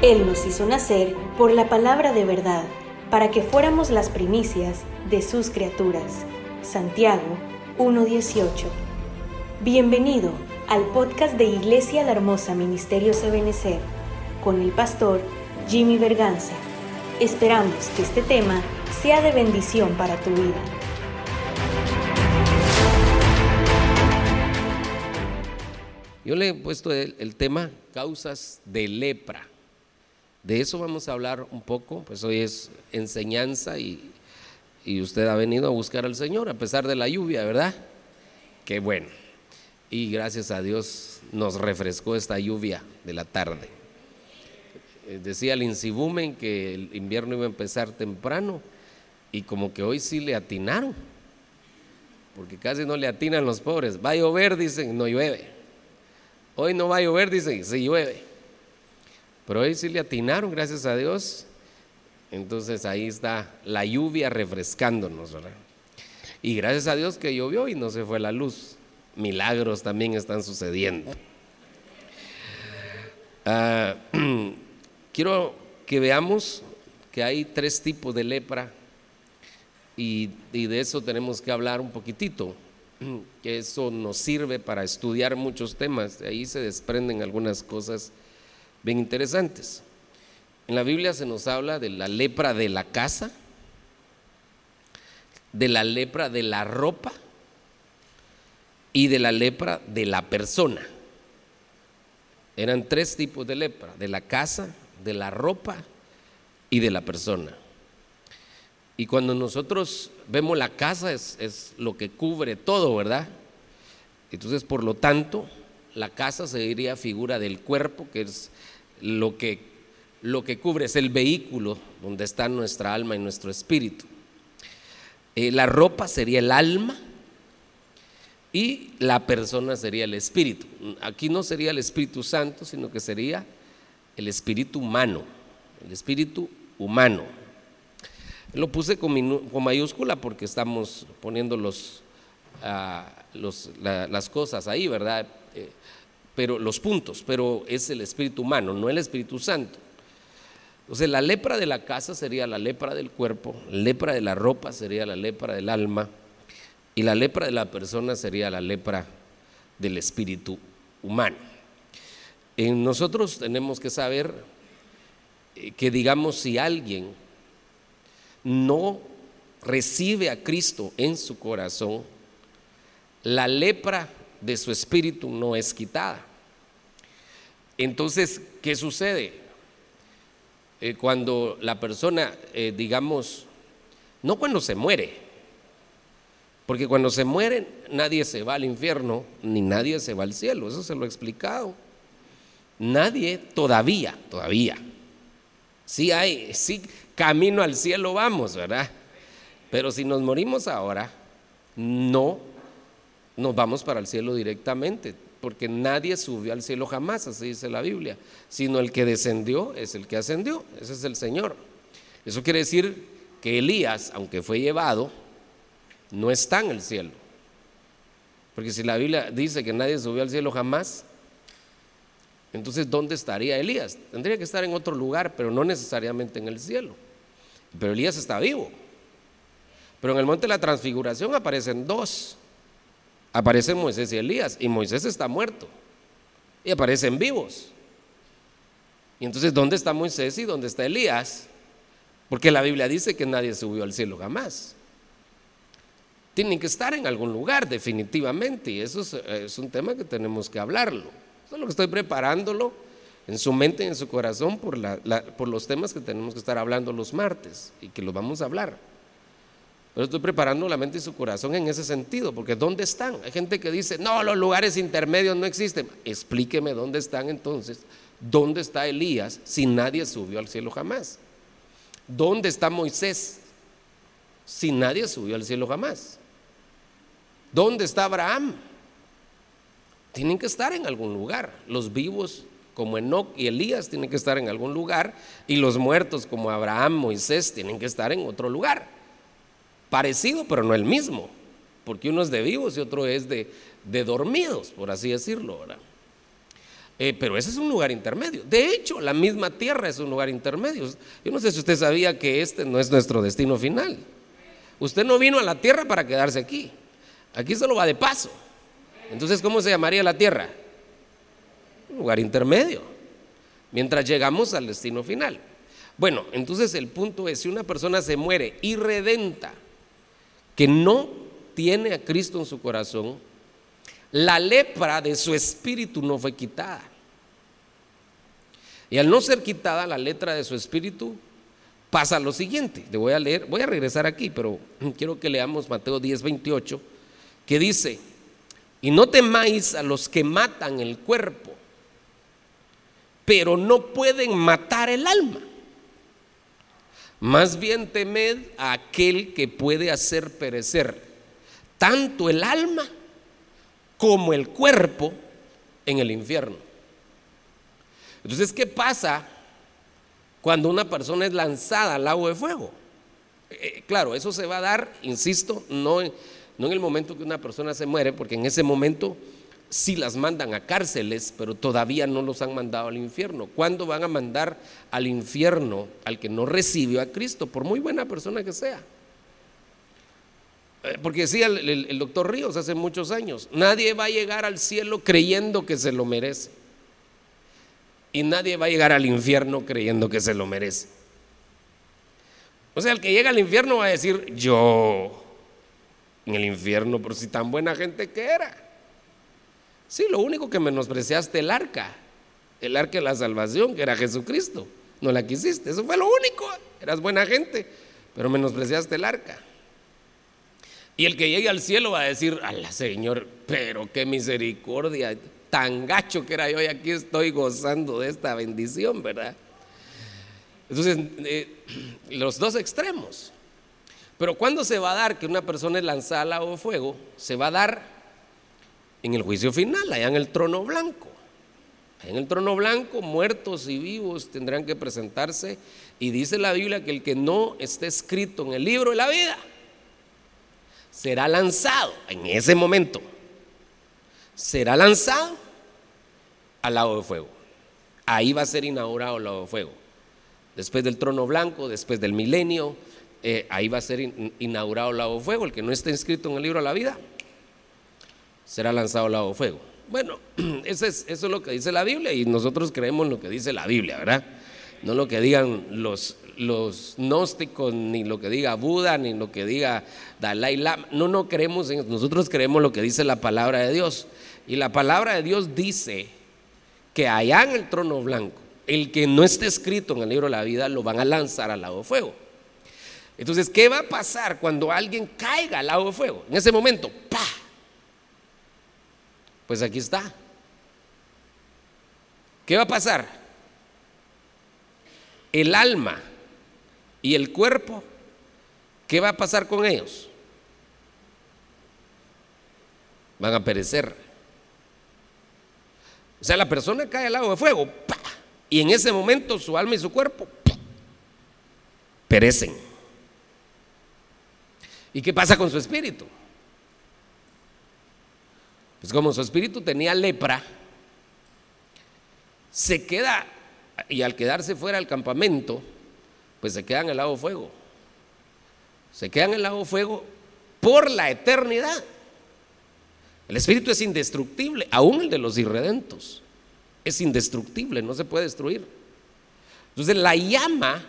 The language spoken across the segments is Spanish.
Él nos hizo nacer por la palabra de verdad, para que fuéramos las primicias de sus criaturas. Santiago 1.18. Bienvenido al podcast de Iglesia La Hermosa Ministerio Ebenecer con el pastor Jimmy Berganza. Esperamos que este tema sea de bendición para tu vida. Yo le he puesto el tema causas de lepra. De eso vamos a hablar un poco, pues hoy es enseñanza y, usted ha venido a buscar al Señor a pesar de la lluvia, ¿verdad? Qué bueno. Y gracias a Dios nos refrescó esta lluvia de la tarde. Eh, decía el Insibumen que el invierno iba a empezar temprano y como que hoy sí le atinaron, porque casi no le atinan los pobres. Va a llover, dicen, no llueve. Hoy no va a llover, dicen, sí llueve. Pero hoy sí le atinaron, gracias a Dios. Entonces ahí está la lluvia refrescándonos, ¿verdad? Y gracias a Dios que llovió y no se fue la luz. Milagros también están sucediendo. Ah, quiero que veamos que hay tres tipos de lepra y, y de eso tenemos que hablar un poquitito, que eso nos sirve para estudiar muchos temas. De ahí se desprenden algunas cosas bien interesantes. En la Biblia se nos habla de la lepra de la casa, de la lepra de la ropa y de la lepra de la persona. Eran tres tipos de lepra, de la casa, de la ropa y de la persona. Y cuando nosotros vemos la casa es, es, lo que cubre todo, ¿verdad? Entonces, por lo tanto, la casa se diría figura del cuerpo, que es lo que, lo que cubre, es el vehículo donde está nuestra alma y nuestro espíritu. Eh, la ropa sería el alma y la persona sería el espíritu. Aquí no sería el Espíritu Santo, sino que sería el espíritu humano, el espíritu humano. Lo puse con, con mayúscula porque estamos poniendo los, la, las cosas ahí, ¿verdad? Eh, pero los puntos, pero es el espíritu humano, no el Espíritu Santo. Entonces la lepra de la casa sería la lepra del cuerpo, lepra de la ropa sería la lepra del alma y la lepra de la persona sería la lepra del espíritu humano. En nosotros tenemos que saber eh, que digamos si alguien no recibe a Cristo en su corazón, la lepra de su espíritu no es quitada. Entonces, ¿qué sucede? Eh, cuando la persona, eh, digamos, no cuando se muere, porque cuando se muere nadie se va al infierno, ni nadie se va al cielo, eso se lo he explicado. Nadie todavía, todavía. Sí hay, sí, camino al cielo vamos, ¿verdad? Pero si nos morimos ahora, no nos vamos para el cielo directamente porque nadie subió al cielo jamás, así dice la Biblia, sino el que descendió es el que ascendió, ese es el Señor. Eso quiere decir que Elías, aunque fue llevado, no está en el cielo. Porque si la Biblia dice que nadie subió al cielo jamás, entonces ¿dónde estaría Elías? Tendría que estar en otro lugar, pero no necesariamente en el cielo. Pero Elías está vivo. Pero en el monte de la transfiguración aparecen dos aparecen Moisés y Elías, y Moisés está muerto, y aparecen vivos. Y entonces, ¿dónde está Moisés y dónde está Elías? Porque la Biblia dice que nadie subió al cielo jamás. Tienen que estar en algún lugar, definitivamente, y eso es, un tema que tenemos que hablarlo. Eso es lo que estoy preparándolo en su mente y en su corazón por, por los temas que tenemos que estar hablando los martes y que los vamos a hablar. Estoy preparando la mente y su corazón en ese sentido, porque ¿dónde están? Hay gente que dice, no, los lugares intermedios no existen. Explíqueme dónde están entonces. ¿Dónde está Elías si nadie subió al cielo jamás? ¿Dónde está Moisés si nadie subió al cielo jamás? ¿Dónde está Abraham? Tienen que estar en algún lugar. Los vivos como Enoch y Elías tienen que estar en algún lugar y los muertos como Abraham, Moisés tienen que estar en otro lugar. Parecido, pero no el mismo, porque uno es de vivos y otro es de, de dormidos, por así decirlo. Eh, pero ese es un lugar intermedio. De hecho, la misma tierra es un lugar intermedio. Yo no sé si usted sabía que este no es nuestro destino final. Usted no vino a la tierra para quedarse aquí. Aquí solo va de paso. Entonces, ¿cómo se llamaría la tierra? Un lugar intermedio. Mientras llegamos al destino final. Bueno, entonces el punto es, si una persona se muere irredenta, que no tiene a Cristo en su corazón, la lepra de su espíritu no fue quitada. Y al no ser quitada la letra de su espíritu, pasa lo siguiente. Le voy a leer, voy a regresar aquí, pero quiero que leamos Mateo 10, 28, que dice, y no temáis a los que matan el cuerpo, pero no pueden matar el alma. Más bien temed a aquel que puede hacer perecer tanto el alma como el cuerpo en el infierno. Entonces, ¿qué pasa cuando una persona es lanzada al lago de fuego? Eh, claro, eso se va a dar, insisto, no, no en el momento que una persona se muere, porque en ese momento sí las mandan a cárceles, pero todavía no los han mandado al infierno. ¿Cuándo van a mandar al infierno al que no recibió a Cristo, por muy buena persona que sea? Eh, porque decía el, doctor Ríos hace muchos años, nadie va a llegar al cielo creyendo que se lo merece. Y nadie va a llegar al infierno creyendo que se lo merece. O sea, el que llega al infierno va a decir, yo en el infierno, por si tan buena gente que era. Sí, lo único que menospreciaste el arca, el arca de la salvación, que era Jesucristo. No la quisiste, eso fue lo único. Eras buena gente, pero menospreciaste el arca. Y el que llegue al cielo va a decir, la Señor, pero qué misericordia, tan gacho que era yo y aquí estoy gozando de esta bendición, ¿verdad? Entonces, eh, los dos extremos. Pero ¿cuándo se va a dar que una persona es lanzada al fuego? Se va a dar en el juicio final, allá en el trono blanco. En el trono blanco, muertos y vivos tendrán que presentarse. Y dice la Biblia que el que no esté escrito en el libro de la vida será lanzado en ese momento, será lanzado al lago de fuego. Ahí va a ser inaugurado el lago de fuego. Después del trono blanco, después del milenio, eh, ahí va a ser inaugurado el lago de fuego. El que no esté inscrito en el libro de la vida será lanzado al lago de fuego. Bueno, eso es, eso es lo que dice la Biblia y nosotros creemos lo que dice la Biblia, ¿verdad? No lo que digan los, los gnósticos, ni lo que diga Buda, ni lo que diga Dalai Lama. No, no creemos en Nosotros creemos lo que dice la palabra de Dios. Y la palabra de Dios dice que allá en el trono blanco, el que no esté escrito en el libro de la vida, lo van a lanzar al lago de fuego. Entonces, ¿qué va a pasar cuando alguien caiga al lago de fuego? En ese momento, ¡pa! Pues aquí está. ¿Qué va a pasar? El alma ¿Y el cuerpo? ¿Qué va a pasar con ellos? Van a perecer. O sea, la persona cae al lago de fuego y en ese momento su alma y su cuerpo perecen. ¿Y qué pasa con su espíritu? Pues como su espíritu tenía lepra, se queda, y al quedarse fuera del campamento, pues se quedan en el lago fuego. Se quedan en el lago fuego por la eternidad. El espíritu es indestructible, aún el de los irredentos. Es indestructible, no se puede destruir. Entonces la llama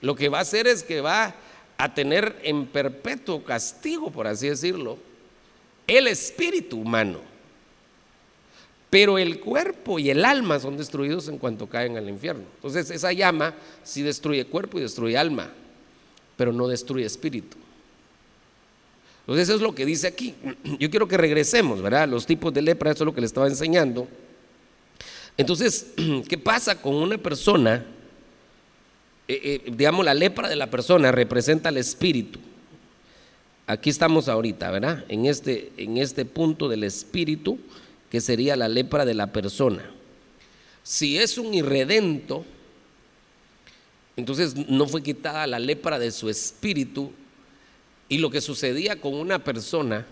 lo que va a hacer es que va a tener en perpetuo castigo, por así decirlo, el espíritu humano. Pero el cuerpo y el alma son destruidos en cuanto caen al infierno. Entonces esa llama sí destruye cuerpo y destruye alma, pero no destruye espíritu. Entonces eso es lo que dice aquí. Yo quiero que regresemos, ¿verdad? Los tipos de lepra, eso es lo que le estaba enseñando. Entonces, ¿qué pasa con una persona? Eh, eh, digamos, la lepra de la persona representa el espíritu. Aquí estamos ahorita, ¿verdad? En este, en este punto del espíritu que sería la lepra de la persona. Si es un irredento, entonces no fue quitada la lepra de su espíritu y lo que sucedía con una persona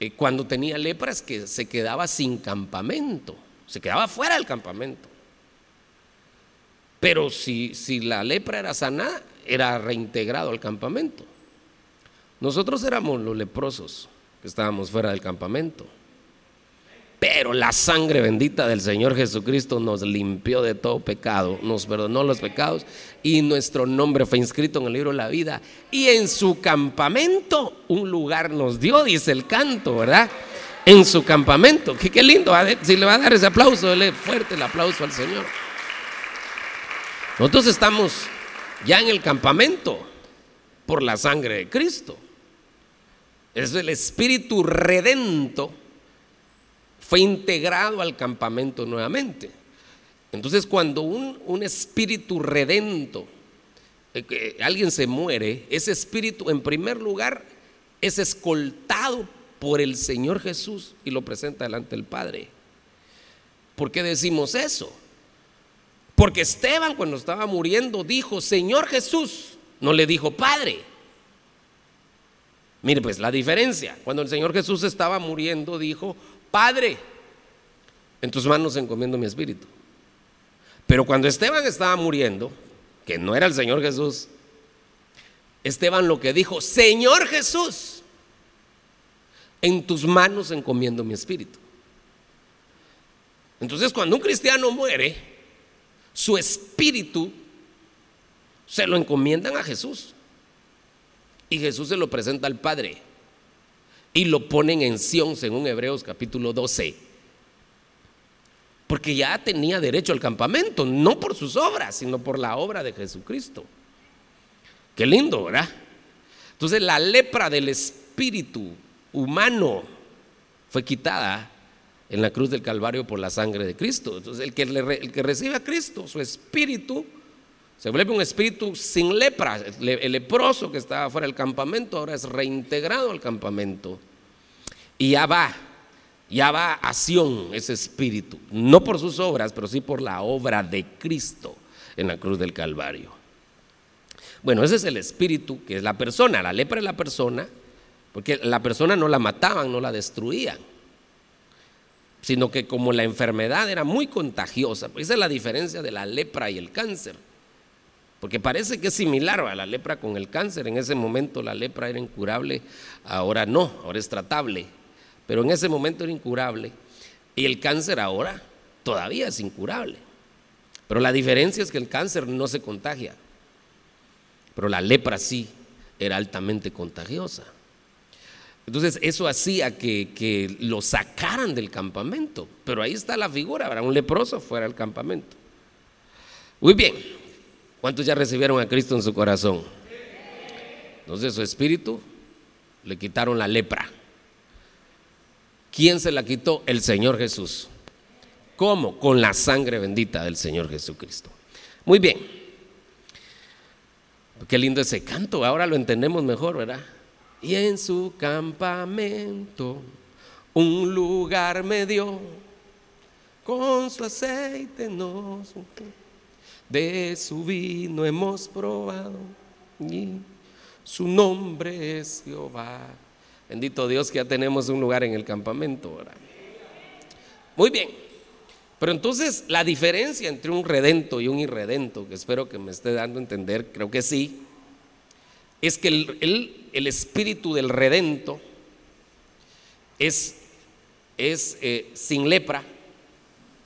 eh, cuando tenía lepra es que se quedaba sin campamento, se quedaba fuera del campamento. Pero si, si la lepra era sanada, era reintegrado al campamento. Nosotros éramos los leprosos que estábamos fuera del campamento. Pero la sangre bendita del Señor Jesucristo nos limpió de todo pecado, nos perdonó los pecados y nuestro nombre fue inscrito en el libro de la vida. Y en su campamento un lugar nos dio, dice el canto, ¿verdad? En su campamento. Qué, lindo. Si le va a dar ese aplauso, dele fuerte el aplauso al Señor. Nosotros estamos ya en el campamento por la sangre de Cristo. Es el Espíritu redento fue integrado al campamento nuevamente. Entonces cuando un, espíritu redento, eh, alguien se muere, ese espíritu en primer lugar es escoltado por el Señor Jesús y lo presenta delante del Padre. ¿Por qué decimos eso? Porque Esteban cuando estaba muriendo dijo, Señor Jesús, no le dijo Padre. Mire pues la diferencia, cuando el Señor Jesús estaba muriendo dijo, Padre, en tus manos encomiendo mi espíritu. Pero cuando Esteban estaba muriendo, que no era el Señor Jesús, Esteban lo que dijo, Señor Jesús, en tus manos encomiendo mi espíritu. Entonces cuando un cristiano muere, su espíritu se lo encomiendan a Jesús. Y Jesús se lo presenta al Padre y lo ponen en Sión, según Hebreos capítulo 12. Porque ya tenía derecho al campamento, no por sus obras, sino por la obra de Jesucristo. Qué lindo, ¿verdad? Entonces la lepra del espíritu humano fue quitada en la cruz del Calvario por la sangre de Cristo. Entonces el que, el que recibe a Cristo, su espíritu, se vuelve un espíritu sin lepra. El leproso que estaba fuera del campamento ahora es reintegrado al campamento. Y ya va, ya va a Sion ese espíritu. No por sus obras, pero sí por la obra de Cristo en la cruz del Calvario. Bueno, ese es el espíritu que es la persona. La lepra es la persona, porque la persona no la mataban, no la destruían sino que como la enfermedad era muy contagiosa, esa es la diferencia de la lepra y el cáncer. Porque parece que es similar a la lepra con el cáncer. En ese momento la lepra era incurable, ahora no, ahora es tratable. Pero en ese momento era incurable. Y el cáncer ahora todavía es incurable. Pero la diferencia es que el cáncer no se contagia. Pero la lepra sí era altamente contagiosa. Entonces eso hacía que, lo sacaran del campamento. Pero ahí está la figura, era un leproso fuera del campamento. Muy bien, ¿Cuántos ya recibieron a Cristo en su corazón? Entonces su espíritu le quitaron la lepra. ¿Quién se la quitó? El Señor Jesús. ¿Cómo? Con la sangre bendita del Señor Jesucristo. Muy bien. Qué lindo ese canto, ahora lo entendemos mejor, ¿verdad? Y en su campamento un lugar me dio, con su aceite nos de su vino hemos probado y su nombre es Jehová. Bendito Dios que ya tenemos un lugar en el campamento. Muy bien, pero entonces la diferencia entre un redento y un irredento, que espero que me esté dando a entender, creo que sí, es que el, el, espíritu del redento es, es eh, sin lepra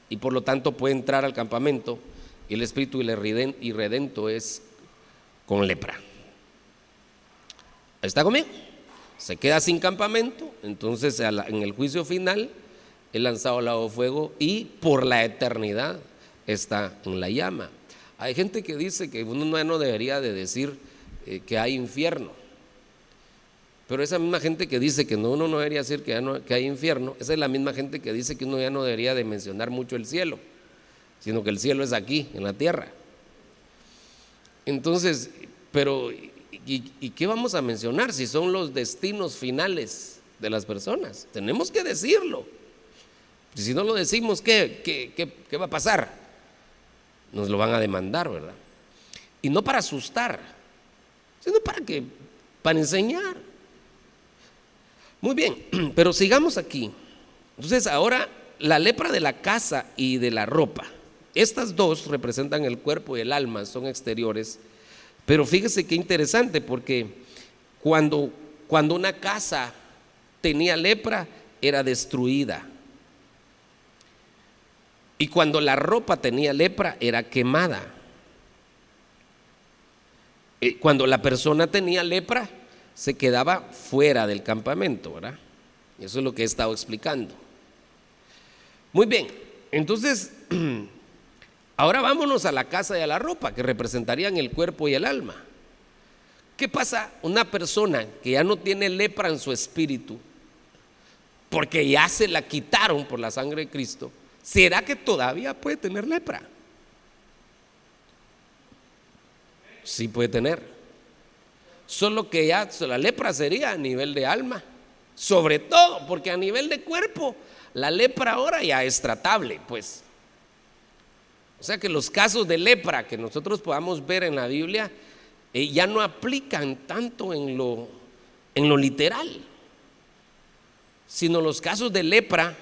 y por lo tanto puede entrar al campamento y el espíritu irredento es con lepra. ¿Está conmigo? Se queda sin campamento, entonces en el juicio final es lanzado al lago de fuego y por la eternidad está en la llama. Hay gente que dice que uno no debería de decir eh, que hay infierno, pero esa misma gente que dice que no, uno no debería decir que, que hay infierno, esa es la misma gente que dice que uno ya no debería de mencionar mucho el cielo sino que el cielo es aquí, en la tierra. Entonces, pero ¿y, qué vamos a mencionar si son los destinos finales de las personas? Tenemos que decirlo. Si no lo decimos, ¿qué, qué, va a pasar? Nos lo van a demandar, ¿verdad? Y no para asustar, sino para que, para enseñar. Muy bien, pero sigamos aquí. Entonces ahora la lepra de la casa y de la ropa. Estas dos representan el cuerpo y el alma, son exteriores. Pero fíjese qué interesante, porque cuando, cuando una casa tenía lepra, era destruida. Y cuando la ropa tenía lepra, era quemada. Eh, cuando la persona tenía lepra, se quedaba fuera del campamento, ¿verdad? Eso es lo que he estado explicando. Muy bien, entonces, ahora vámonos a la casa y a la ropa, que representarían el cuerpo y el alma. ¿Qué pasa? Una persona que ya no tiene lepra en su espíritu, porque ya se la quitaron por la sangre de Cristo, ¿será que todavía puede tener lepra? Sí puede tener. Solo que ya la lepra sería a nivel de alma. Sobre todo porque a nivel de cuerpo, la lepra ahora ya es tratable, pues. O sea que los casos de lepra que nosotros podamos ver en la Biblia eh, ya no aplican tanto en lo, en lo literal, sino los casos de lepra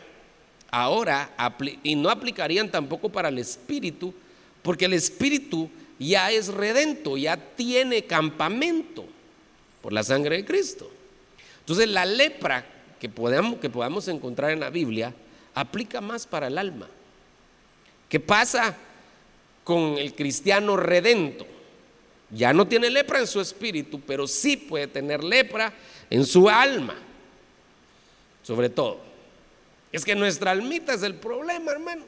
ahora y no aplicarían tampoco para el espíritu, porque el espíritu ya es redento, ya tiene campamento por la sangre de Cristo. Entonces la lepra que podamos, que podamos encontrar en la Biblia aplica más para el alma. ¿Qué pasa con el cristiano redento? Ya no tiene lepra en su espíritu, pero sí puede tener lepra en su alma. Sobre todo. Es que nuestra almita es el problema, hermano.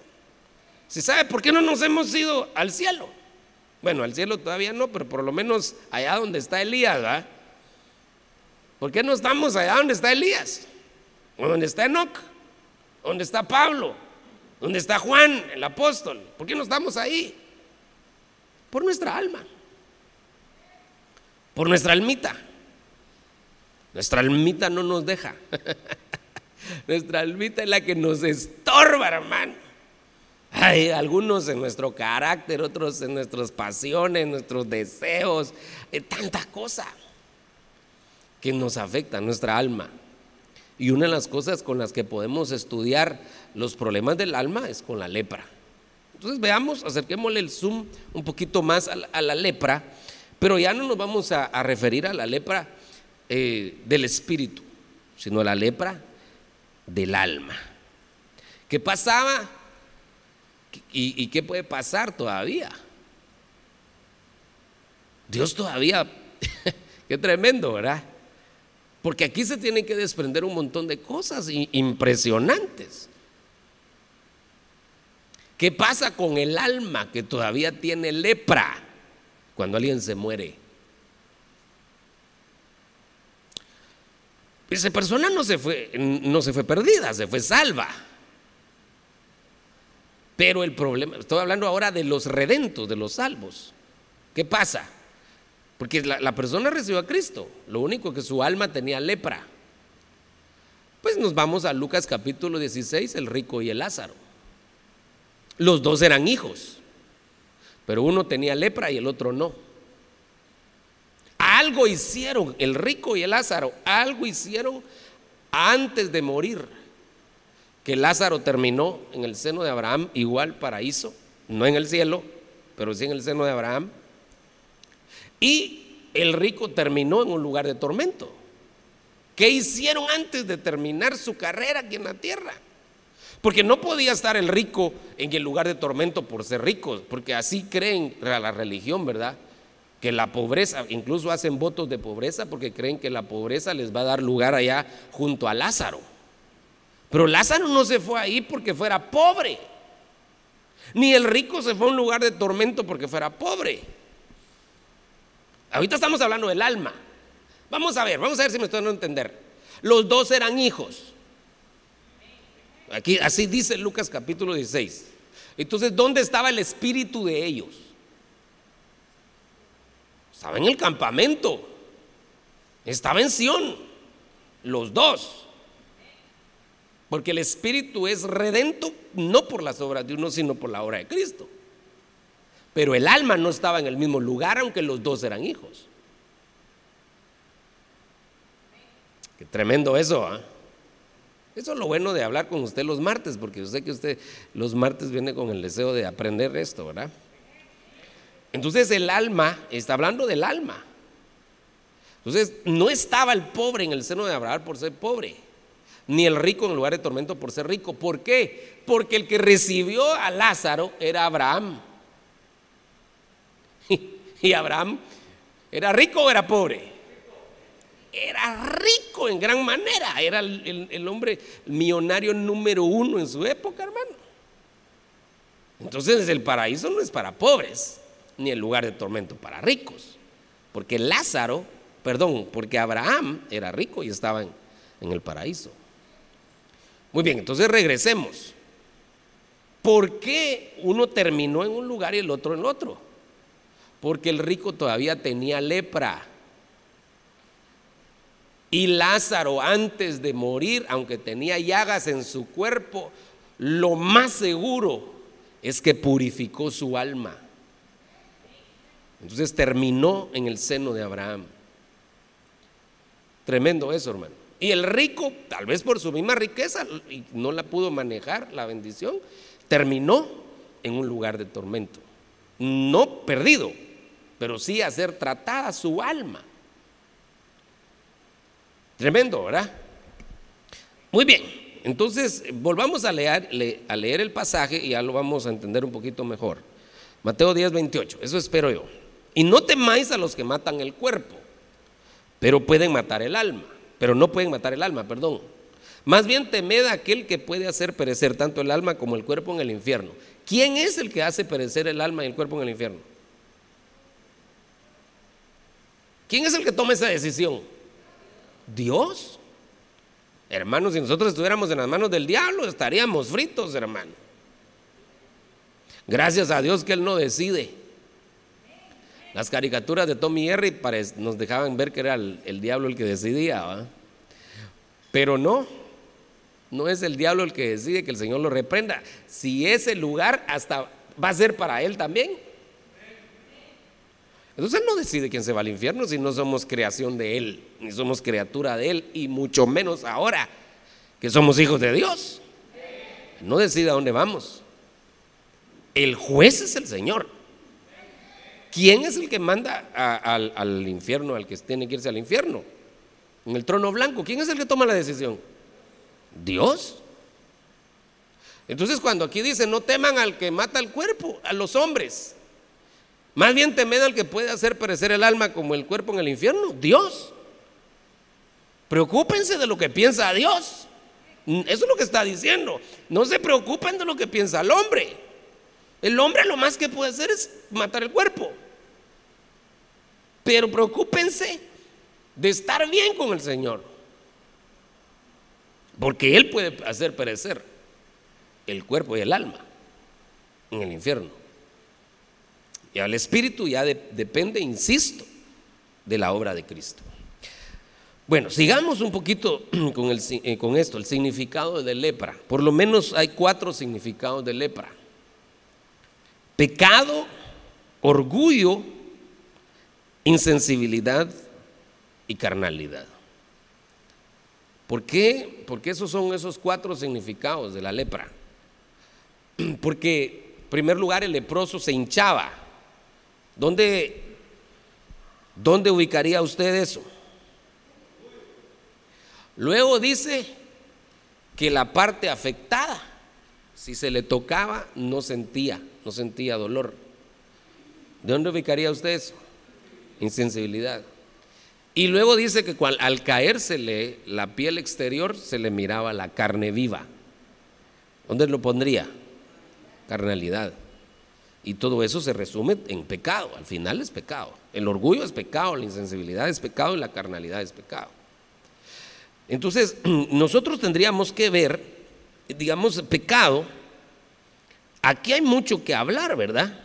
¿Se sabe por qué no nos hemos ido al cielo? Bueno, al cielo todavía no, pero por lo menos allá donde está Elías, ¿verdad? ¿Por qué no estamos allá donde está Elías? ¿O donde está Enoch? ¿Donde está Pablo? ¿Donde está Juan, el apóstol? ¿Por qué no estamos ahí? Por nuestra alma. Por nuestra almita. Nuestra almita no nos deja. nuestra almita es la que nos estorba, hermano. Hay algunos en nuestro carácter, otros en nuestras pasiones, nuestros deseos, tanta cosa que nos afecta nuestra alma. Y una de las cosas con las que podemos estudiar los problemas del alma es con la lepra. Entonces veamos, acerquémosle el zoom un poquito más a la, lepra, pero ya no nos vamos a, referir a la lepra eh, del espíritu, sino a la lepra del alma. ¿Qué pasaba? ¿Y, y qué puede pasar todavía? Dios todavía, qué tremendo, ¿verdad? Porque aquí se tienen que desprender un montón de cosas impresionantes. ¿Qué pasa con el alma que todavía tiene lepra cuando alguien se muere? Esa persona no se fue, no se fue perdida, se fue salva. Pero el problema, estoy hablando ahora de los redentos, de los salvos. ¿Qué pasa? Porque la, persona recibió a Cristo, lo único que su alma tenía lepra. Pues nos vamos a Lucas capítulo 16, el rico y el Lázaro. Los dos eran hijos, pero uno tenía lepra y el otro no. Algo hicieron, el rico y el Lázaro, algo hicieron antes de morir. Que Lázaro terminó en el seno de Abraham, igual paraíso, no en el cielo, pero sí en el seno de Abraham. Y el rico terminó en un lugar de tormento. ¿Qué hicieron antes de terminar su carrera aquí en la tierra? Porque no podía estar el rico en el lugar de tormento por ser rico, porque así creen la religión, ¿verdad? Que la pobreza, incluso hacen votos de pobreza porque creen que la pobreza les va a dar lugar allá junto a Lázaro. Pero Lázaro no se fue ahí porque fuera pobre. Ni el rico se fue a un lugar de tormento porque fuera pobre. Ahorita estamos hablando del alma. Vamos a ver, vamos a ver si me estoy dando a entender. Los dos eran hijos. Aquí, así dice Lucas capítulo 16. Entonces, ¿dónde estaba el espíritu de ellos? Estaba en el campamento. Estaba en Sión. Los dos. Porque el espíritu es redento no por las obras de uno, sino por la obra de Cristo. Pero el alma no estaba en el mismo lugar, aunque los dos eran hijos. Qué tremendo eso. ¿ah? Eso es lo bueno de hablar con usted los martes, porque yo sé que usted los martes viene con el deseo de aprender esto, ¿verdad? Entonces el alma, está hablando del alma. Entonces no estaba el pobre en el seno de Abraham por ser pobre, ni el rico en el lugar de tormento por ser rico. ¿Por qué? Porque el que recibió a Lázaro era Abraham. Y Abraham era rico o era pobre era rico en gran manera, era el, hombre millonario número uno en su época, hermano. Entonces el paraíso no es para pobres, ni el lugar de tormento para ricos, porque Lázaro, perdón, porque Abraham era rico y estaba en, el paraíso. Muy bien, entonces regresemos. ¿Por qué uno terminó en un lugar y el otro en otro? Porque el rico todavía tenía lepra. Y Lázaro antes de morir, aunque tenía llagas en su cuerpo, lo más seguro es que purificó su alma. Entonces terminó en el seno de Abraham. Tremendo eso, hermano. Y el rico, tal vez por su misma riqueza, y no la pudo manejar, la bendición, terminó en un lugar de tormento. No perdido, pero sí a ser tratada su alma. Tremendo, ¿verdad? Muy bien, entonces volvamos a leer, a leer el pasaje y ya lo vamos a entender un poquito mejor. Mateo 10, 28, eso espero yo. Y no temáis a los que matan el cuerpo, pero pueden matar el alma, pero no pueden matar el alma, perdón. Más bien temed a aquel que puede hacer perecer tanto el alma como el cuerpo en el infierno. ¿Quién es el que hace perecer el alma y el cuerpo en el infierno? ¿Quién es el que toma esa decisión? Dios. Hermanos, si nosotros estuviéramos en las manos del diablo, estaríamos fritos, hermano. Gracias a Dios que Él no decide. Las caricaturas de Tommy Henry nos dejaban ver que era el, diablo el que decidía, pero no, no es el diablo el que decide que el Señor lo reprenda. Si ese lugar hasta va a ser para Él también. Entonces Él no decide quién se va al infierno si no somos creación de Él, ni somos criatura de Él, y mucho menos ahora que somos hijos de Dios. No decide a dónde vamos. El juez es el Señor. ¿Quién es el que manda al, al infierno, al que tiene que irse al infierno? En el trono blanco, ¿quién es el que toma la decisión? Dios. Entonces cuando aquí dice, no teman al que mata el cuerpo, a los hombres, más bien temed al que puede hacer perecer el alma como el cuerpo en el infierno, Dios. Preocúpense de lo que piensa Dios. Eso es lo que está diciendo. No se preocupen de lo que piensa el hombre. El hombre lo más que puede hacer es matar el cuerpo. Pero preocúpense de estar bien con el Señor. Porque Él puede hacer perecer el cuerpo y el alma en el infierno. Y al espíritu ya depende, insisto, de la obra de Cristo. Bueno, sigamos un poquito con, el, eh, con esto, el significado de lepra. Por lo menos hay cuatro significados de lepra. Pecado, orgullo, insensibilidad y carnalidad. ¿Por qué? Porque esos son esos cuatro significados de la lepra. Porque, en primer lugar, el leproso se hinchaba ¿Dónde, dónde ubicaría usted eso? Luego dice que la parte afectada, si se le tocaba, no sentía, no sentía dolor. ¿De dónde ubicaría usted eso? Insensibilidad. Y luego dice que al caérsele la piel exterior se le miraba la carne viva. ¿Dónde lo pondría? Carnalidad. Y todo eso se resume en pecado, al final es pecado. El orgullo es pecado, la insensibilidad es pecado y la carnalidad es pecado. Entonces, nosotros tendríamos que ver, digamos, pecado. Aquí hay mucho que hablar, ¿verdad?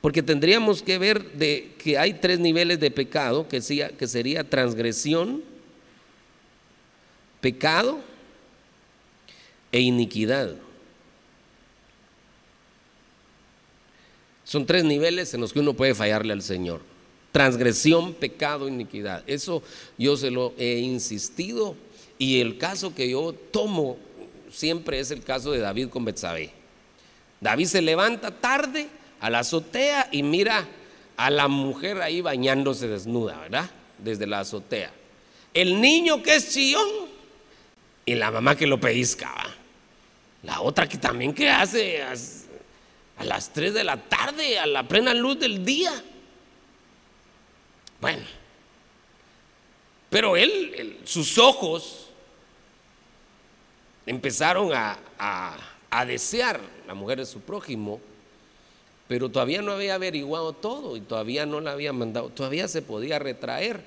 Porque tendríamos que ver de que hay tres niveles de pecado, que, que sería transgresión, pecado e iniquidad. Son tres niveles en los que uno puede fallarle al Señor. Transgresión, pecado, iniquidad. Eso yo se lo he insistido Y el caso que yo tomo siempre es el caso de David con Betsabé. David se levanta tarde a la azotea y mira a la mujer ahí bañándose desnuda, ¿verdad? Desde la azotea. El niño que es chillón y la mamá que lo pellizcaba. La otra que también que hace a las 3 de la tarde, a la plena luz del día. Bueno, pero él, sus ojos empezaron a, a, desear la mujer de su prójimo, pero todavía no había averiguado todo y todavía no la había mandado, todavía se podía retraer,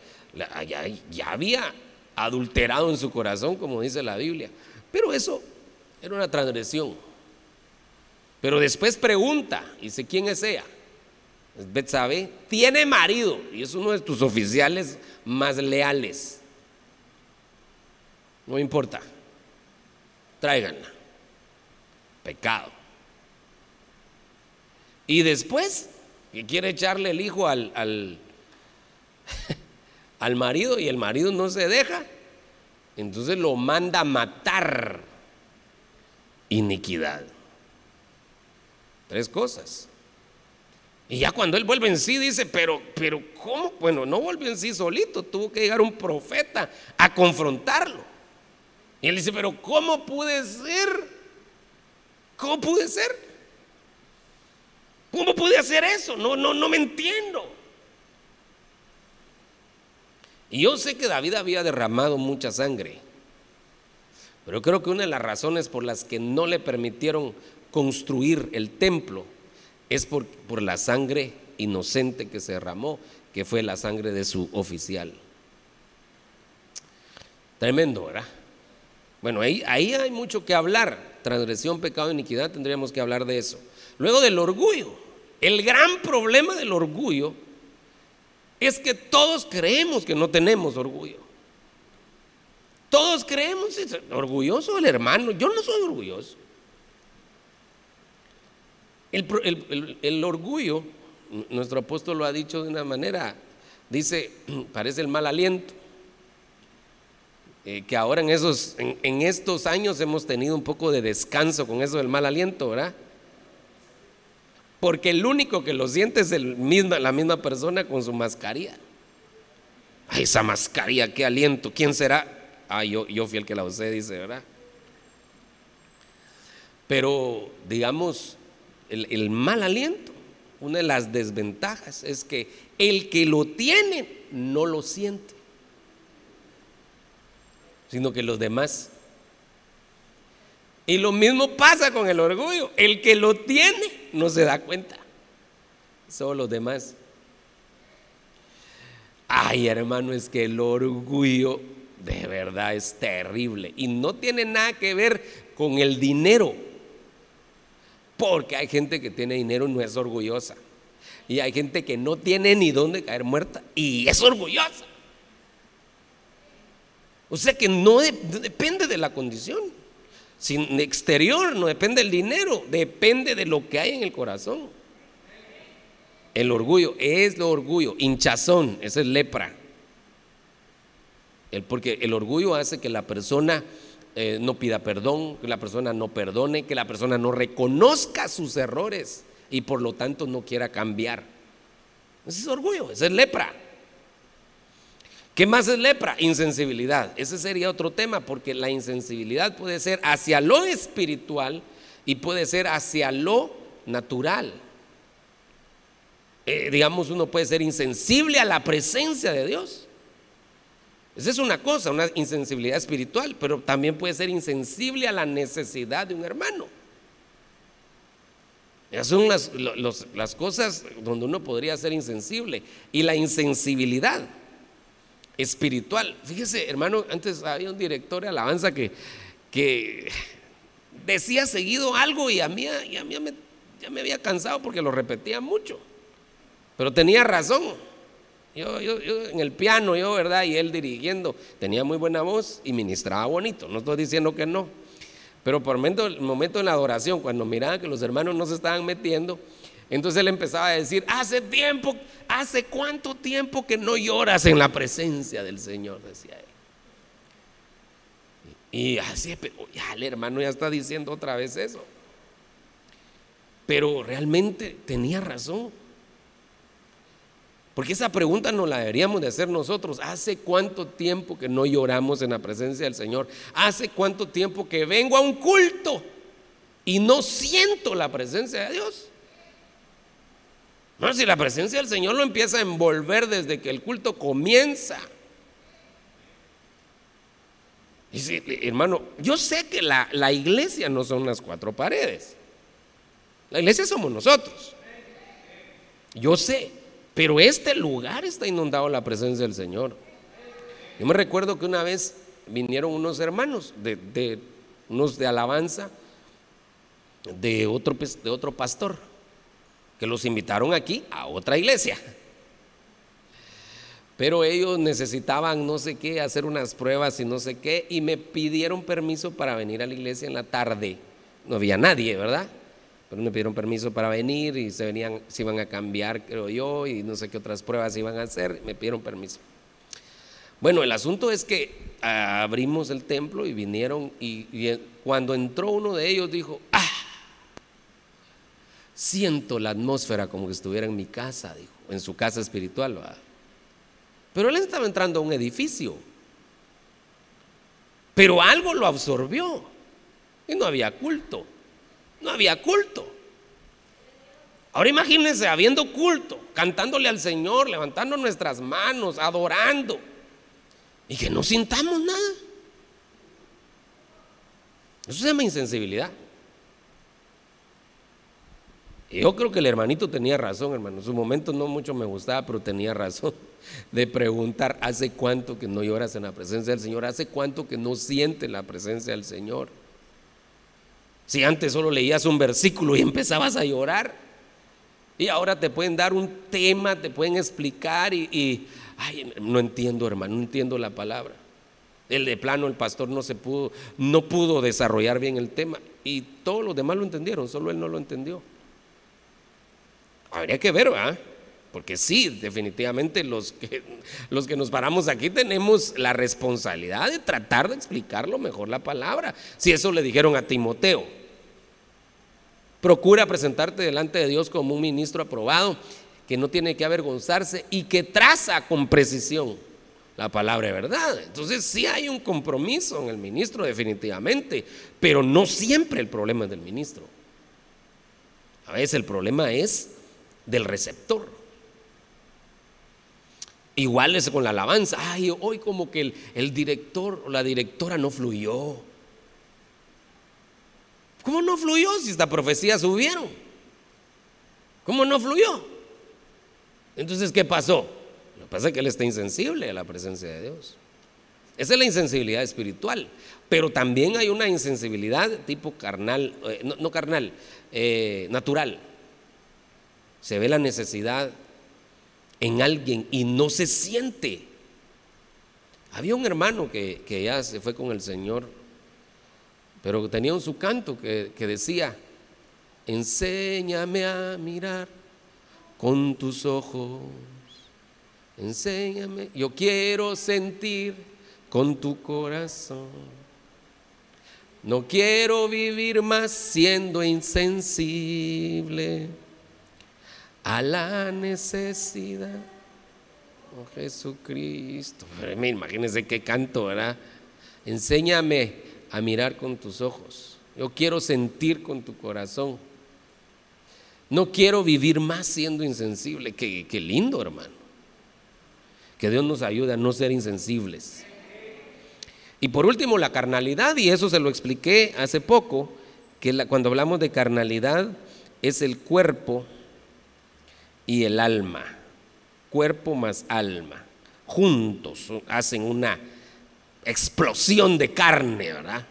ya, ya había adulterado en su corazón, como dice la Biblia, pero eso era una transgresión. Pero después pregunta, dice, ¿quién es ella? Es Betsabe, tiene marido y es uno de tus oficiales más leales. No importa, tráiganla. Pecado. Y después, que quiere echarle el hijo al, al, al marido y el marido no se deja, entonces lo manda a matar. Iniquidad. Tres cosas. Y ya cuando él vuelve en sí dice, pero, pero ¿cómo? Bueno, no volvió en sí solito, tuvo que llegar un profeta a confrontarlo. Y él dice, pero ¿cómo puede ser? ¿Cómo puede ser? ¿Cómo pude hacer eso? No, no, no me entiendo. Y yo sé que David había derramado mucha sangre, pero creo que una de las razones por las que no le permitieron construir el templo es por, por la sangre inocente que se derramó, que fue la sangre de su oficial. Tremendo, ¿verdad? Bueno, ahí, ahí hay mucho que hablar. Transgresión, pecado, iniquidad, tendríamos que hablar de eso. Luego del orgullo. El gran problema del orgullo es que todos creemos que no tenemos orgullo. Todos creemos, orgulloso el hermano. Yo no soy orgulloso. El, orgullo, nuestro apóstol lo ha dicho de una manera, dice, parece el mal aliento. Eh, que ahora en, esos, en, estos años hemos tenido un poco de descanso con eso del mal aliento, ¿verdad? Porque el único que lo siente es la misma persona con su mascarilla. Ay, esa mascarilla, qué aliento, ¿quién será? Ah, yo, yo fui el que la usé, dice, ¿verdad? Pero, digamos, el, mal aliento, una de las desventajas es que el que lo tiene no lo siente, sino que los demás. Y lo mismo pasa con el orgullo. El que lo tiene no se da cuenta, solo los demás. Ay, hermano, es que el orgullo de verdad es terrible y no tiene nada que ver con el dinero. Porque hay gente que tiene dinero y no es orgullosa. Y hay gente que no tiene ni dónde caer muerta y es orgullosa. O sea que no, depende de la condición. Sin exterior no depende del dinero, depende de lo que hay en el corazón. El orgullo es lo orgullo, hinchazón, esa es lepra. El, porque el orgullo hace que la persona eh, no pida perdón, que la persona no perdone, que la persona no reconozca sus errores y por lo tanto no quiera cambiar. Ese es orgullo, ese es lepra. ¿Qué más es lepra? Insensibilidad. Ese sería otro tema porque la insensibilidad puede ser hacia lo espiritual y puede ser hacia lo natural. Eh, digamos, uno puede ser insensible a la presencia de Dios. Esa es una cosa, una insensibilidad espiritual, pero también puede ser insensible a la necesidad de un hermano. Esas son las, las cosas donde uno podría ser insensible. Y la insensibilidad espiritual. Fíjese, hermano, antes había un director de alabanza que, que decía seguido algo y a mí, y a mí ya me había cansado porque lo repetía mucho. Pero tenía razón. Yo, yo, en el piano, yo, ¿verdad? Y él dirigiendo. Tenía muy buena voz y ministraba bonito. No estoy diciendo que no. Pero por el momento en la adoración, cuando miraba que los hermanos no se estaban metiendo, entonces él empezaba a decir, hace tiempo, hace cuánto tiempo que no lloras en la presencia del Señor, decía él. Y así, pero ya el hermano ya está diciendo otra vez eso. Pero realmente tenía razón. Porque esa pregunta no la deberíamos de hacer nosotros. ¿Hace cuánto tiempo que no lloramos en la presencia del Señor? ¿Hace cuánto tiempo que vengo a un culto y no siento la presencia de Dios? No, si la presencia del Señor lo empieza a envolver desde que el culto comienza. Hermano, yo sé que la, la iglesia no son las cuatro paredes. La iglesia somos nosotros. Yo sé, pero este lugar está inundado de la presencia del Señor. Yo me recuerdo que una vez vinieron unos hermanos de, unos de alabanza de otro, de otro pastor que los invitaron aquí a otra iglesia. Pero ellos necesitaban no sé qué, hacer unas pruebas y no sé qué, y me pidieron permiso para venir a la iglesia en la tarde. No había nadie, ¿verdad? Pero me pidieron permiso para venir y se venían, se iban a cambiar, creo yo, y no sé qué otras pruebas iban a hacer, me pidieron permiso. Bueno, el asunto es que abrimos el templo y vinieron y, cuando entró uno de ellos dijo, ah, siento la atmósfera como que estuviera en mi casa, dijo, en su casa espiritual. Pero él estaba entrando a un edificio, pero algo lo absorbió y no había culto. No había culto. Ahora imagínense habiendo culto, cantándole al Señor, levantando nuestras manos, adorando, y que no sintamos nada. Eso se llama insensibilidad. Yo creo que el hermanito tenía razón, hermano. En su momento no mucho me gustaba, pero tenía razón de preguntar, ¿hace cuánto que no lloras en la presencia del Señor? ¿Hace cuánto que no sientes la presencia del Señor? Si antes solo leías un versículo y empezabas a llorar, y ahora te pueden dar un tema, te pueden explicar y, ay, no entiendo, hermano, no entiendo la palabra. El de plano, el pastor no se pudo, no pudo desarrollar bien el tema y todos los demás lo entendieron, solo él no lo entendió. Habría que ver. Porque sí, definitivamente los que, los que nos paramos aquí tenemos la responsabilidad de tratar de explicarlo mejor la palabra. Si eso le dijeron a Timoteo, Procura presentarte delante de Dios como un ministro aprobado, que no tiene que avergonzarse y que traza con precisión la palabra de verdad. Entonces sí hay un compromiso en el ministro definitivamente, pero no siempre el problema es del ministro. A veces el problema es del receptor. Igual es con la alabanza. Ay, hoy como que el, el director o la directora no fluyó. ¿Cómo no fluyó si esta profecía subieron? ¿Cómo no fluyó? Entonces, ¿qué pasó? Lo que pasa es que él está insensible a la presencia de Dios. Esa es la insensibilidad espiritual. Pero también hay una insensibilidad tipo carnal, eh, no, carnal, eh, natural. Se ve la necesidad en alguien y no se siente. Había un hermano que ya se fue con el Señor pero tenía un su canto que, decía, enséñame a mirar con tus ojos, enséñame, yo quiero sentir con tu corazón. No quiero vivir más siendo insensible a la necesidad. Oh Jesucristo. Imagínense qué canto, ¿verdad? Enséñame a mirar con tus ojos. Yo quiero sentir con tu corazón. No quiero vivir más siendo insensible. Qué, lindo, hermano. Que Dios nos ayude a no ser insensibles. Y por último, la carnalidad, y eso se lo expliqué hace poco, que cuando hablamos de carnalidad es el cuerpo y el alma. Cuerpo más alma. Juntos hacen una explosión de carne, ¿verdad?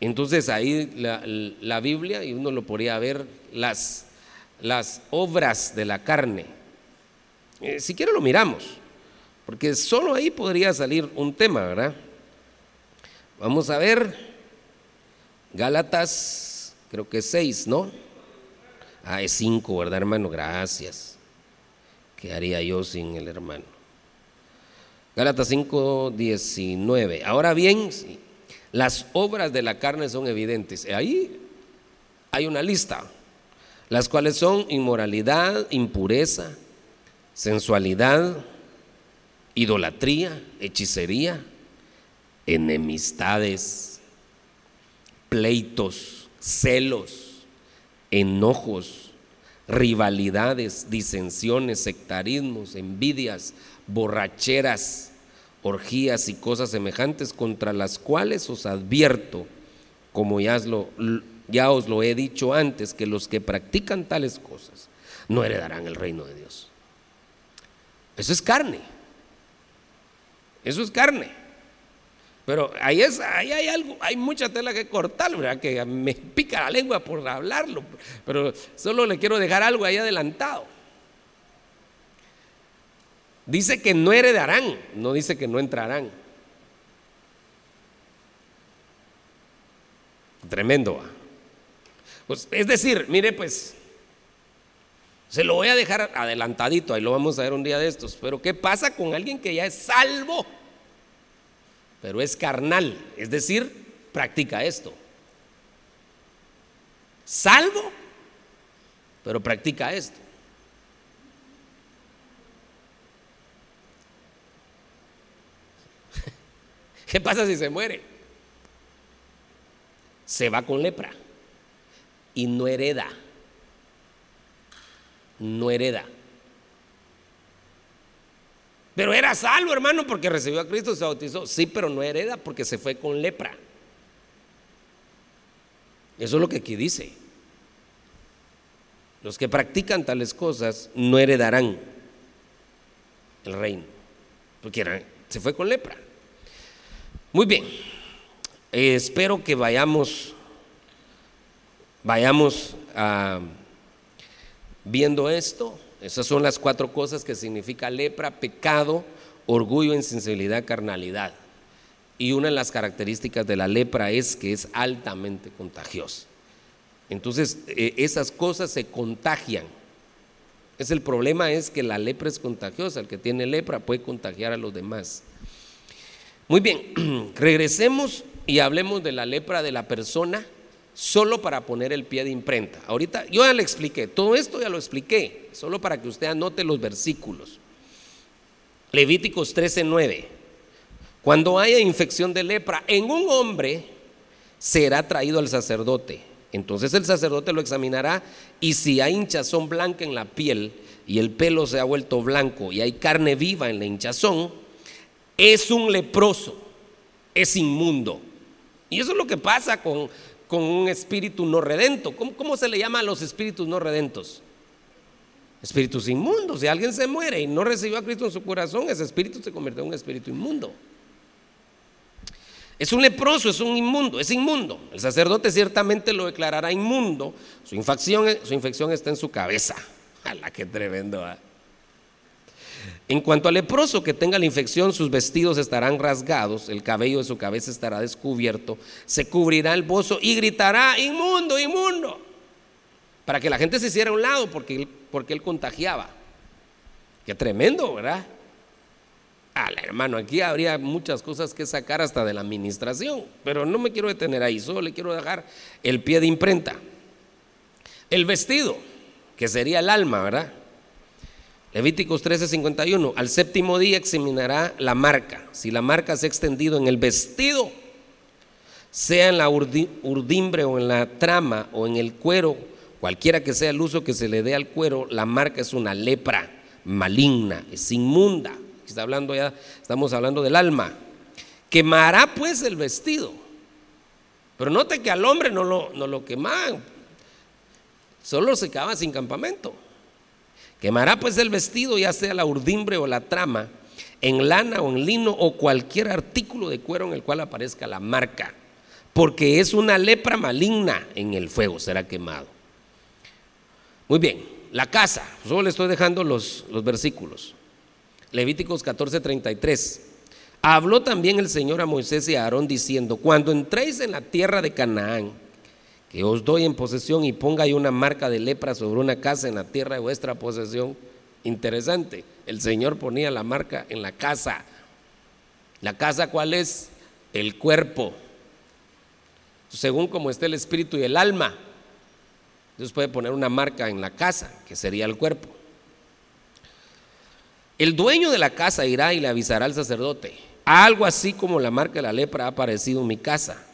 Entonces ahí la, Biblia, y uno lo podría ver, las, las obras de la carne. Eh, si quiere lo miramos, porque solo ahí podría salir un tema, ¿verdad? Vamos a ver Gálatas, creo que es 6, ¿no? Ah, es 5, ¿verdad, hermano? Gracias. ¿Qué haría yo sin el hermano? Gálatas 5, 19. Ahora bien, las obras de la carne son evidentes. Ahí hay una lista, las cuales son inmoralidad, impureza, sensualidad, idolatría, hechicería, enemistades, pleitos, celos, enojos, rivalidades, disensiones, sectarismos, envidias, borracheras, orgías y cosas semejantes contra las cuales os advierto, como ya os lo, he dicho antes, que los que practican tales cosas no heredarán el reino de Dios. Eso es carne. Eso es carne. Pero ahí, es, ahí hay algo, hay mucha tela que cortar, ¿verdad? Que me pica la lengua por hablarlo. Pero solo le quiero dejar algo ahí adelantado. Dice que no heredarán, no dice que no entrarán. Tremendo. Pues, es decir, mire pues, se lo voy a dejar adelantadito, ahí lo vamos a ver un día de estos. Pero ¿qué pasa con alguien que ya es salvo? Pero es carnal, es decir, practica esto. Salvo, pero practica esto. ¿Qué pasa si se muere? Se va con lepra y no hereda. No hereda. Pero era salvo, hermano, porque recibió a Cristo, se bautizó. Sí, pero no hereda porque se fue con lepra. Eso es lo que aquí dice. Los que practican tales cosas no heredarán el reino, porque se fue con lepra. Muy bien, eh, espero que vayamos, vayamos ah, viendo esto. Esas son las cuatro cosas que significa lepra, pecado, orgullo, insensibilidad, carnalidad. Y una de las características de la lepra es que es altamente contagiosa. Entonces, eh, esas cosas se contagian. Es el problema es que la lepra es contagiosa. El que tiene lepra puede contagiar a los demás. Muy bien, regresemos y hablemos de la lepra de la persona solo para poner el pie de imprenta. Ahorita yo ya le expliqué, todo esto ya lo expliqué, solo para que usted anote los versículos. Levíticos 13:9. Cuando haya infección de lepra en un hombre, será traído al sacerdote. Entonces el sacerdote lo examinará y si hay hinchazón blanca en la piel y el pelo se ha vuelto blanco y hay carne viva en la hinchazón, es un leproso, es inmundo. Y eso es lo que pasa con, con un espíritu no redento. ¿Cómo, ¿Cómo, se le llama a los espíritus no redentos? Espíritus inmundos. Si alguien se muere y no recibió a Cristo en su corazón, ese espíritu se convierte en un espíritu inmundo. Es un leproso, es un inmundo, es inmundo. El sacerdote ciertamente lo declarará inmundo. Su infección, su infección está en su cabeza. ¡Hala, qué tremendo! ¿eh? En cuanto al leproso que tenga la infección, sus vestidos estarán rasgados, el cabello de su cabeza estará descubierto, se cubrirá el bozo y gritará, inmundo, inmundo, para que la gente se hiciera a un lado porque él, porque él contagiaba. Qué tremendo, ¿verdad? Ala, hermano, aquí habría muchas cosas que sacar hasta de la administración, pero no me quiero detener ahí, solo le quiero dejar el pie de imprenta. El vestido, que sería el alma, ¿verdad? Levíticos 13:51, al séptimo día examinará la marca. Si la marca se ha extendido en el vestido, sea en la urdimbre o en la trama o en el cuero, cualquiera que sea el uso que se le dé al cuero, la marca es una lepra maligna, es inmunda. Está hablando ya, estamos hablando del alma. Quemará pues el vestido. Pero note que al hombre no lo, no lo quemaban, solo se quedaba sin campamento. Quemará pues el vestido, ya sea la urdimbre o la trama, en lana o en lino o cualquier artículo de cuero en el cual aparezca la marca, porque es una lepra maligna en el fuego, será quemado. Muy bien, la casa, solo le estoy dejando los, los versículos. Levíticos 14:33. Habló también el Señor a Moisés y a Aarón diciendo, cuando entréis en la tierra de Canaán, que os doy en posesión y ponga ahí una marca de lepra sobre una casa en la tierra de vuestra posesión. Interesante, el Señor ponía la marca en la casa. La casa, ¿cuál es? El cuerpo. Según como esté el espíritu y el alma. Dios puede poner una marca en la casa, que sería el cuerpo. El dueño de la casa irá y le avisará al sacerdote. Algo así como la marca de la lepra ha aparecido en mi casa.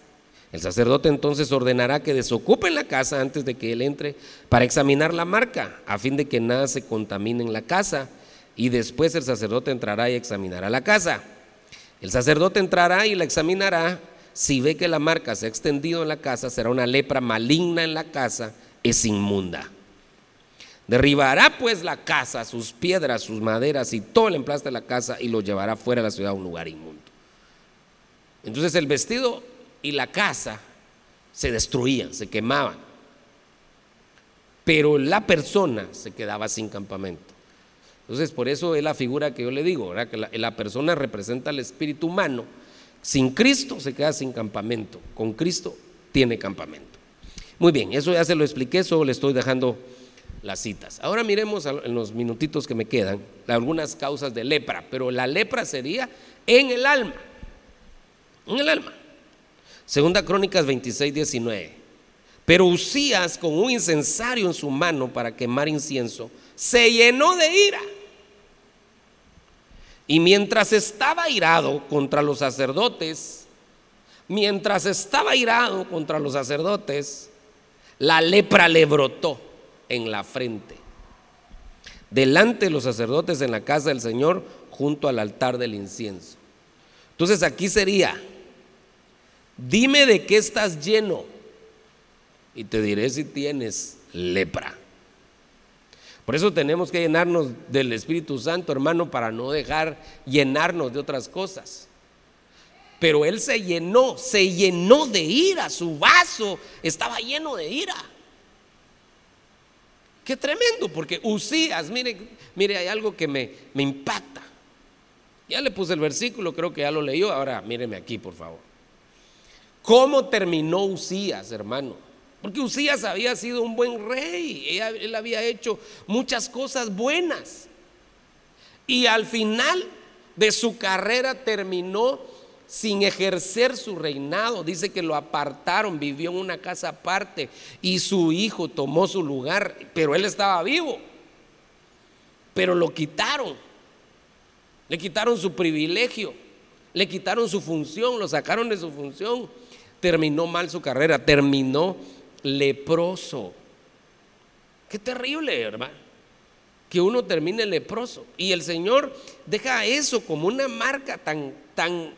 El sacerdote entonces ordenará que desocupen la casa antes de que él entre para examinar la marca, a fin de que nada se contamine en la casa. Y después el sacerdote entrará y examinará la casa. El sacerdote entrará y la examinará. Si ve que la marca se ha extendido en la casa, será una lepra maligna en la casa, es inmunda. Derribará pues la casa, sus piedras, sus maderas y todo el emplaste de la casa y lo llevará fuera de la ciudad a un lugar inmundo. Entonces el vestido y la casa se destruían, se quemaban. Pero la persona se quedaba sin campamento. Entonces, por eso es la figura que yo le digo, que la, la, persona representa al espíritu humano. Sin Cristo se queda sin campamento, con Cristo tiene campamento. Muy bien, eso ya se lo expliqué, solo le estoy dejando las citas. Ahora miremos en los minutitos que me quedan algunas causas de lepra, pero la lepra sería en el alma, en el alma. Segunda Crónicas 26, 19. Pero Usías, con un incensario en su mano para quemar incienso, se llenó de ira. Y mientras estaba irado contra los sacerdotes, mientras estaba irado contra los sacerdotes, la lepra le brotó en la frente, delante de los sacerdotes en la casa del Señor, junto al altar del incienso. Entonces aquí sería, Dime de qué estás lleno y te diré si tienes lepra. Por eso tenemos que llenarnos del Espíritu Santo, hermano, para no dejar llenarnos de otras cosas. Pero él se llenó, se llenó de ira, su vaso estaba lleno de ira. Qué tremendo, porque Usías, mire, mire, hay algo que me, me impacta. Ya le puse el versículo, creo que ya lo leyó, ahora míreme aquí, por favor. ¿Cómo terminó Usías, hermano? Porque Usías había sido un buen rey, él había hecho muchas cosas buenas. Y al final de su carrera terminó sin ejercer su reinado. Dice que lo apartaron, vivió en una casa aparte y su hijo tomó su lugar, pero él estaba vivo. Pero lo quitaron. Le quitaron su privilegio, le quitaron su función, lo sacaron de su función terminó mal su carrera, terminó leproso. Qué terrible, hermano. Que uno termine leproso. Y el Señor deja eso como una marca tan, tan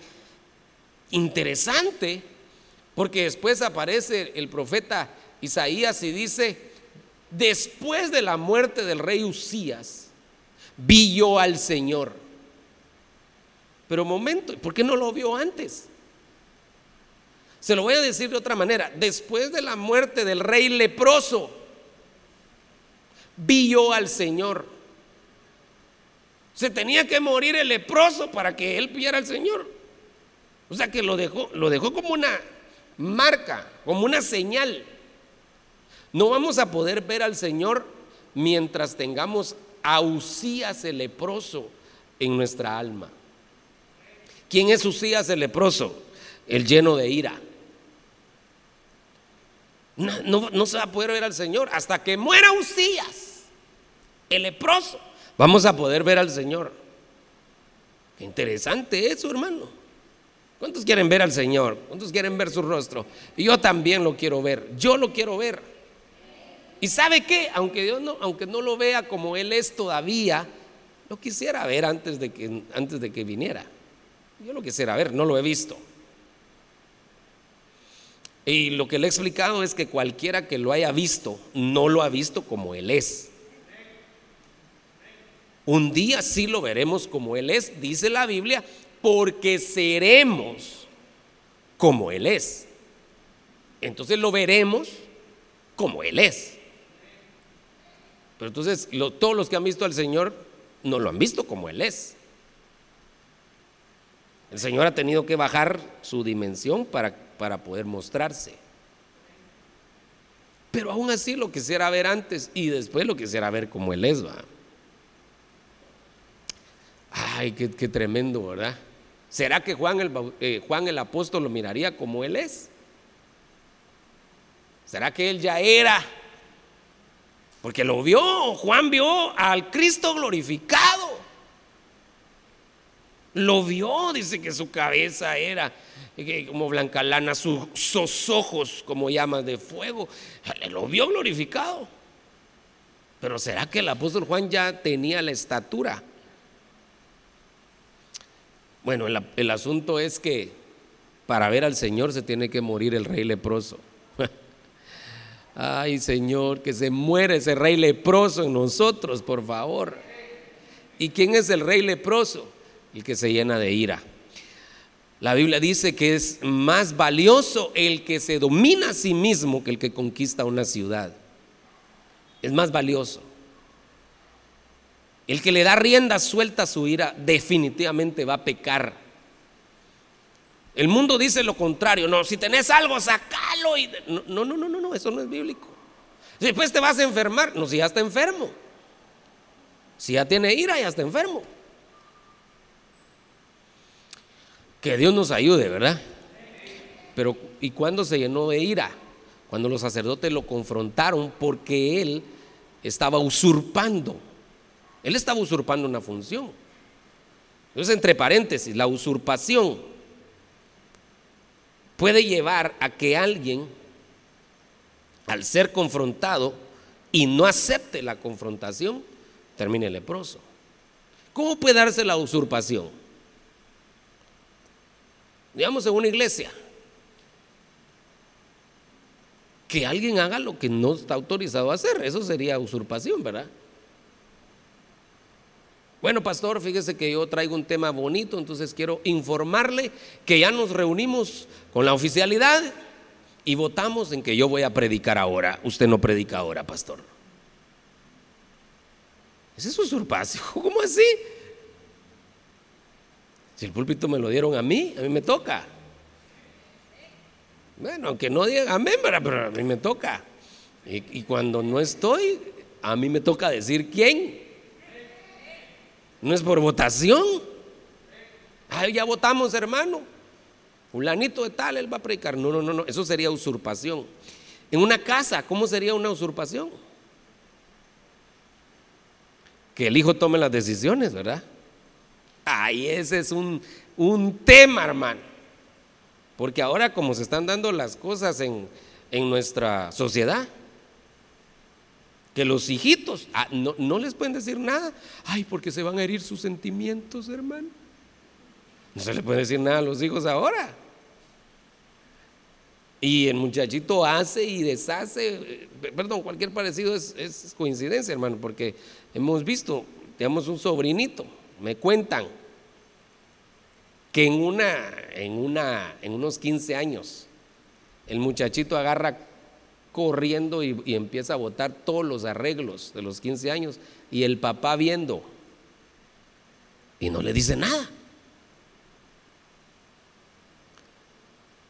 interesante, porque después aparece el profeta Isaías y dice, después de la muerte del rey Usías, vi yo al Señor. Pero momento, ¿por qué no lo vio antes? Se lo voy a decir de otra manera. Después de la muerte del rey leproso, vi yo al Señor. Se tenía que morir el leproso para que él viera al Señor. O sea que lo dejó, lo dejó como una marca, como una señal. No vamos a poder ver al Señor mientras tengamos a Usías el leproso en nuestra alma. ¿Quién es Usías el leproso? El lleno de ira. No, se va a poder ver al Señor hasta que muera Usías, el leproso. Vamos a poder ver al Señor. Qué interesante eso, hermano. ¿Cuántos quieren ver al Señor? ¿Cuántos quieren ver su rostro? Y yo también lo quiero ver. Yo lo quiero ver. ¿Y sabe qué? Aunque Dios no, aunque no lo vea como Él es todavía, lo quisiera ver antes de que, antes de que viniera. Yo lo quisiera ver, no lo he visto. Y lo que le he explicado es que cualquiera que lo haya visto, no lo ha visto como Él es. Un día sí lo veremos como Él es, dice la Biblia, porque seremos como Él es. Entonces lo veremos como Él es. Pero entonces todos los que han visto al Señor no lo han visto como Él es. El Señor ha tenido que bajar su dimensión para para poder mostrarse. Pero aún así lo quisiera ver antes y después lo quisiera ver como Él es, va. Ay, qué, tremendo, ¿verdad? ¿Será que Juan el, eh, Juan el apóstol lo miraría como él es? ¿Será que él ya era? Porque lo vio, Juan vio al Cristo glorificado. Lo vio, dice que su cabeza era como blanca lana, sus ojos como llamas de fuego. Lo vio glorificado. Pero ¿será que el apóstol Juan ya tenía la estatura? Bueno, el, asunto es que para ver al Señor se tiene que morir el rey leproso. Ay Señor, que se muere ese rey leproso en nosotros, por favor. ¿Y quién es el rey leproso? El que se llena de ira. La Biblia dice que es más valioso el que se domina a sí mismo que el que conquista una ciudad. Es más valioso. El que le da rienda suelta a su ira definitivamente va a pecar. El mundo dice lo contrario, no, si tenés algo, sacalo. Y... No, no, no, no, no, eso no es bíblico. Después te vas a enfermar, no, si ya está enfermo. Si ya tiene ira, ya está enfermo. Que Dios nos ayude, ¿verdad? Pero ¿y cuándo se llenó de ira? Cuando los sacerdotes lo confrontaron porque él estaba usurpando él estaba usurpando una función. Entonces, entre paréntesis, la usurpación puede llevar a que alguien, al ser confrontado y no acepte la confrontación, termine leproso. ¿Cómo puede darse la usurpación? Digamos en una iglesia, que alguien haga lo que no está autorizado a hacer, eso sería usurpación, ¿verdad? Bueno, pastor, fíjese que yo traigo un tema bonito, entonces quiero informarle que ya nos reunimos con la oficialidad y votamos en que yo voy a predicar ahora. Usted no predica ahora, pastor. Ese es usurpación. ¿Cómo así? Si el púlpito me lo dieron a mí, a mí me toca. Bueno, aunque no digan amén, pero a mí me toca. Y, cuando no estoy, a mí me toca decir quién. No es por votación. Ay, ya votamos, hermano. Fulanito de tal, él va a predicar. No, no, no, no. Eso sería usurpación. En una casa, ¿cómo sería una usurpación? Que el hijo tome las decisiones, ¿verdad? Ay, ese es un, un tema, hermano. Porque ahora como se están dando las cosas en, en nuestra sociedad, que los hijitos ah, no, les pueden decir nada. Ay, porque se van a herir sus sentimientos, hermano. No se le puede decir nada a los hijos ahora. Y el muchachito hace y deshace, eh, perdón, cualquier parecido es, es, coincidencia, hermano, porque hemos visto, digamos, un sobrinito, me cuentan que en una, en una, en unos 15 años, el muchachito agarra corriendo y, empieza a botar todos los arreglos de los 15 años y el papá viendo y no le dice nada.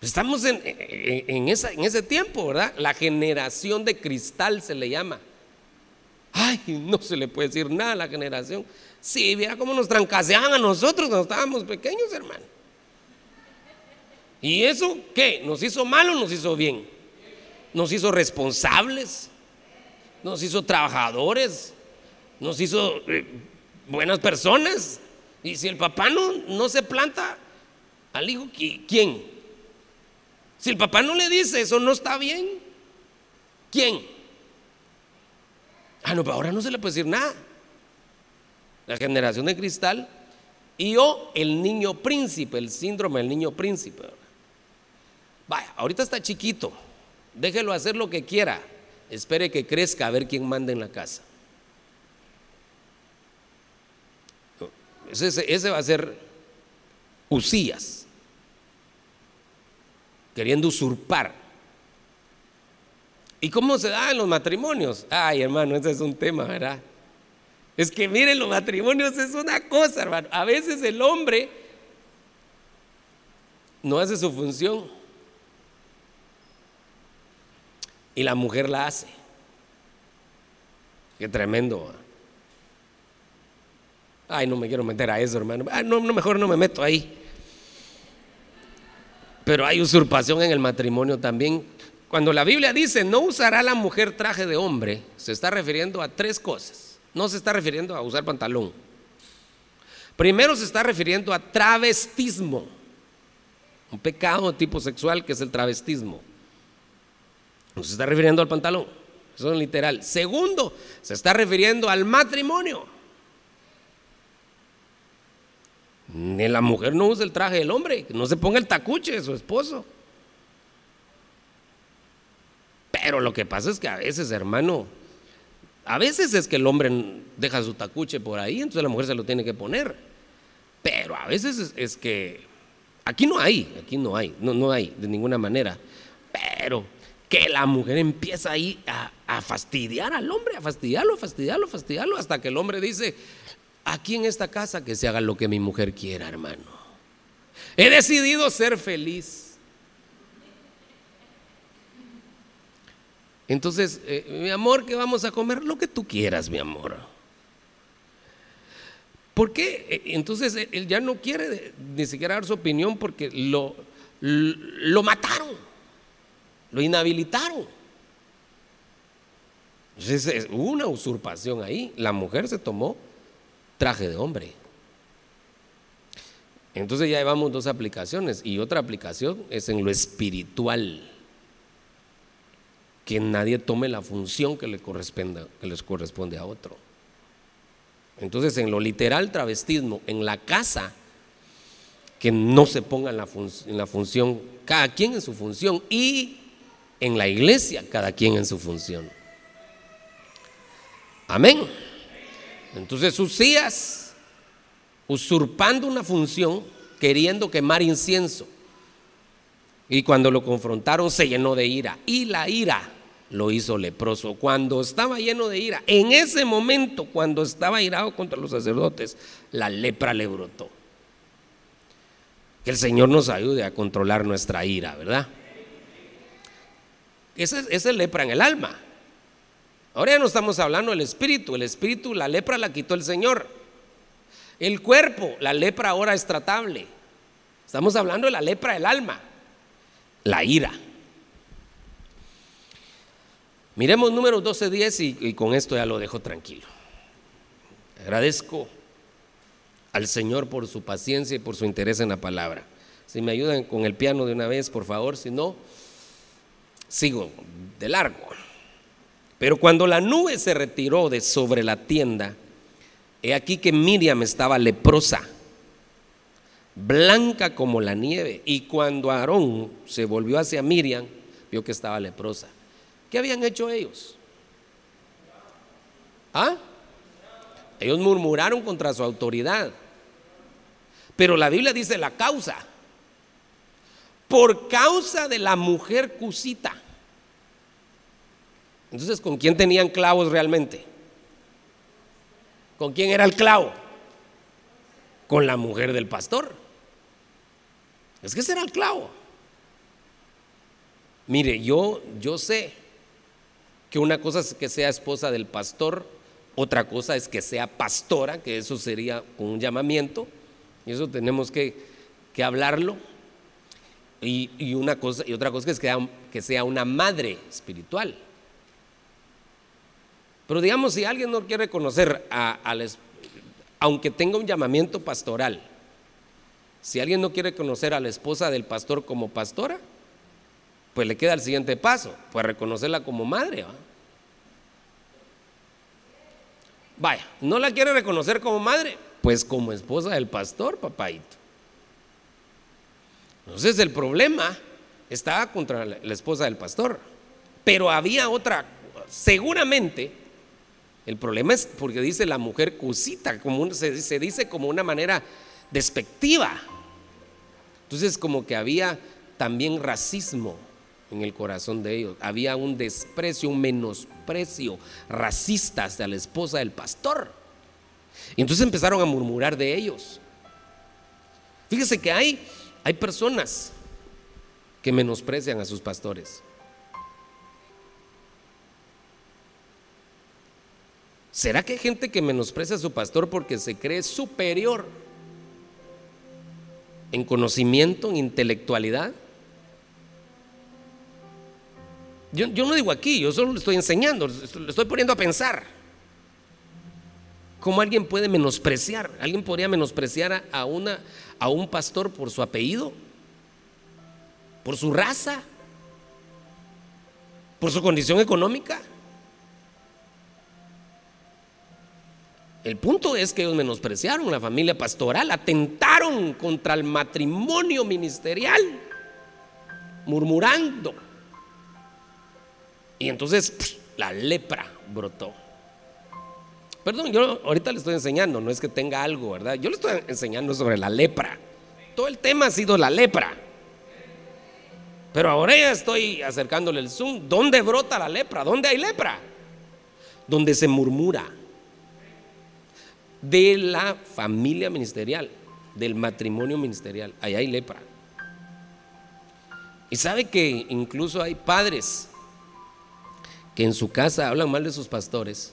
Estamos en, en, esa, en, ese tiempo, ¿verdad? La generación de cristal se le llama. Ay, no se le puede decir nada a la generación. Sí, vea cómo nos trancaseaban a nosotros cuando estábamos pequeños, hermano. ¿Y eso qué? ¿Nos hizo mal o nos hizo bien? nos hizo responsables, nos hizo trabajadores, nos hizo eh, buenas personas. Y si el papá no, no se planta al hijo, ¿quién? Si el papá no le dice eso no está bien, ¿quién? Ah, no, ahora no se le puede decir nada. La generación de cristal y yo, el niño príncipe, el síndrome del niño príncipe. Vaya, ahorita está chiquito. Déjelo hacer lo que quiera. Espere que crezca a ver quién manda en la casa. Ese, va a ser Usías, queriendo usurpar. ¿Y cómo se da en los matrimonios? Ay, hermano, ese es un tema, ¿verdad? Es que miren, los matrimonios es una cosa, hermano. A veces el hombre no hace su función y la mujer la hace. Qué tremendo. Ay, no me quiero meter a eso, hermano. no, no, mejor no me meto ahí. Pero hay usurpación en el matrimonio también. Cuando la Biblia dice no usará la mujer traje de hombre, se está refiriendo a tres cosas. No se está refiriendo a usar pantalón. Primero se está refiriendo a travestismo, un pecado tipo sexual que es el travestismo. No se está refiriendo al pantalón, eso es literal. Segundo, se está refiriendo al matrimonio. Ni la mujer no usa el traje del hombre, no se ponga el tacuche de su esposo. Pero lo que pasa es que a veces, hermano, a veces es que el hombre deja su tacuche por ahí, entonces la mujer se lo tiene que poner. Pero a veces es, que aquí no hay, aquí no hay, no, no hay de ninguna manera. Pero que la mujer empieza ahí a, a fastidiar al hombre, a fastidiarlo, fastidiarlo, fastidiarlo, hasta que el hombre dice, aquí en esta casa que se haga lo que mi mujer quiera, hermano. He decidido ser feliz. Entonces, eh, mi amor, ¿qué vamos a comer? Lo que tú quieras, mi amor. ¿Por qué? Eh, entonces él ya no quiere ni siquiera dar su opinión porque lo, lo mataron, lo inhabilitaron. Entonces hubo una usurpación ahí. La mujer se tomó traje de hombre. Entonces ya llevamos dos aplicaciones y otra aplicación es en lo espiritual. Que nadie tome la función que le corresponde, que les corresponde a otro. Entonces en lo literal travestismo, en la casa, que no se ponga en la, en la función, cada quien en su función y en la iglesia, cada quien en su función. Amén. Entonces Usías, usurpando una función, queriendo quemar incienso. Y cuando lo confrontaron se llenó de ira. Y la ira lo hizo leproso. Cuando estaba lleno de ira, en ese momento, cuando estaba irado contra los sacerdotes, la lepra le brotó. Que el Señor nos ayude a controlar nuestra ira, ¿verdad? Esa es, lepra en el alma. Ahora ya no estamos hablando del espíritu. El espíritu, la lepra la quitó el Señor. El cuerpo, la lepra ahora es tratable. Estamos hablando de la lepra del alma, la ira. Miremos números 12.10 y, y con esto ya lo dejo tranquilo. Agradezco al Señor por su paciencia y por su interés en la palabra. Si me ayudan con el piano de una vez, por favor, si no, sigo de largo. Pero cuando la nube se retiró de sobre la tienda, he aquí que Miriam estaba leprosa, blanca como la nieve. Y cuando Aarón se volvió hacia Miriam, vio que estaba leprosa. ¿Qué habían hecho ellos? ¿Ah? Ellos murmuraron contra su autoridad. Pero la Biblia dice la causa. Por causa de la mujer cusita. Entonces, ¿con quién tenían clavos realmente? ¿Con quién era el clavo? Con la mujer del pastor. Es que ese era el clavo. Mire, yo, yo sé que una cosa es que sea esposa del pastor, otra cosa es que sea pastora, que eso sería un llamamiento, y eso tenemos que, hablarlo. Y, una cosa, y otra cosa es que sea, que sea una madre espiritual. Pero digamos, si alguien no quiere conocer a, aunque tenga un llamamiento pastoral, si alguien no quiere conocer a la esposa del pastor como pastora, pues le queda el siguiente paso, pues reconocerla como madre. Vaya, no la quiere reconocer como madre, pues como esposa del pastor, papaito. Entonces el problema estaba contra la esposa del pastor, pero había otra, seguramente el problema es porque dice la mujer cusita, como se, se dice como una manera despectiva. Entonces como que había también racismo en el corazón de ellos. Había un desprecio, un menosprecio racista hacia la esposa del pastor. Y entonces empezaron a murmurar de ellos. Fíjese que hay, hay personas que menosprecian a sus pastores. ¿Será que hay gente que menosprecia a su pastor porque se cree superior en conocimiento, en intelectualidad? Yo, no digo aquí, yo solo le estoy enseñando, le estoy poniendo a pensar. ¿Cómo alguien puede menospreciar? ¿Alguien podría menospreciar a, una, a un pastor por su apellido? ¿Por su raza? ¿Por su condición económica? El punto es que ellos menospreciaron la familia pastoral, atentaron contra el matrimonio ministerial, murmurando. Y entonces la lepra brotó. Perdón, yo ahorita le estoy enseñando, no es que tenga algo, ¿verdad? Yo le estoy enseñando sobre la lepra. Todo el tema ha sido la lepra. Pero ahora ya estoy acercándole el zoom. ¿Dónde brota la lepra? ¿Dónde hay lepra? Donde se murmura de la familia ministerial, del matrimonio ministerial. Ahí hay lepra. Y sabe que incluso hay padres que en su casa hablan mal de sus pastores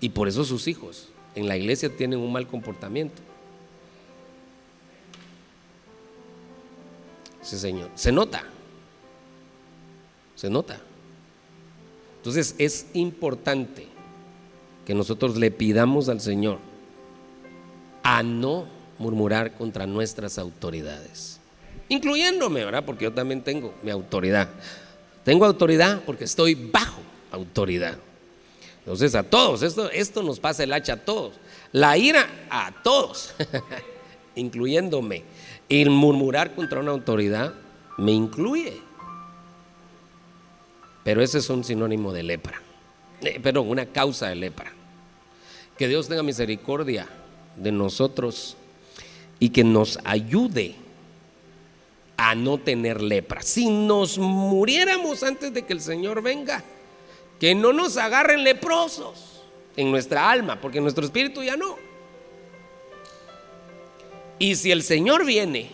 y por eso sus hijos en la iglesia tienen un mal comportamiento. Sí, Señor. Se nota. Se nota. Entonces es importante que nosotros le pidamos al Señor a no murmurar contra nuestras autoridades, incluyéndome, ¿verdad? Porque yo también tengo mi autoridad. Tengo autoridad porque estoy bajo autoridad. Entonces a todos, esto, esto nos pasa el hacha a todos. La ira a todos, incluyéndome. El murmurar contra una autoridad me incluye. Pero ese es un sinónimo de lepra. Eh, perdón, una causa de lepra. Que Dios tenga misericordia de nosotros y que nos ayude a no tener lepra. Si nos muriéramos antes de que el Señor venga, que no nos agarren leprosos en nuestra alma, porque nuestro espíritu ya no. Y si el Señor viene,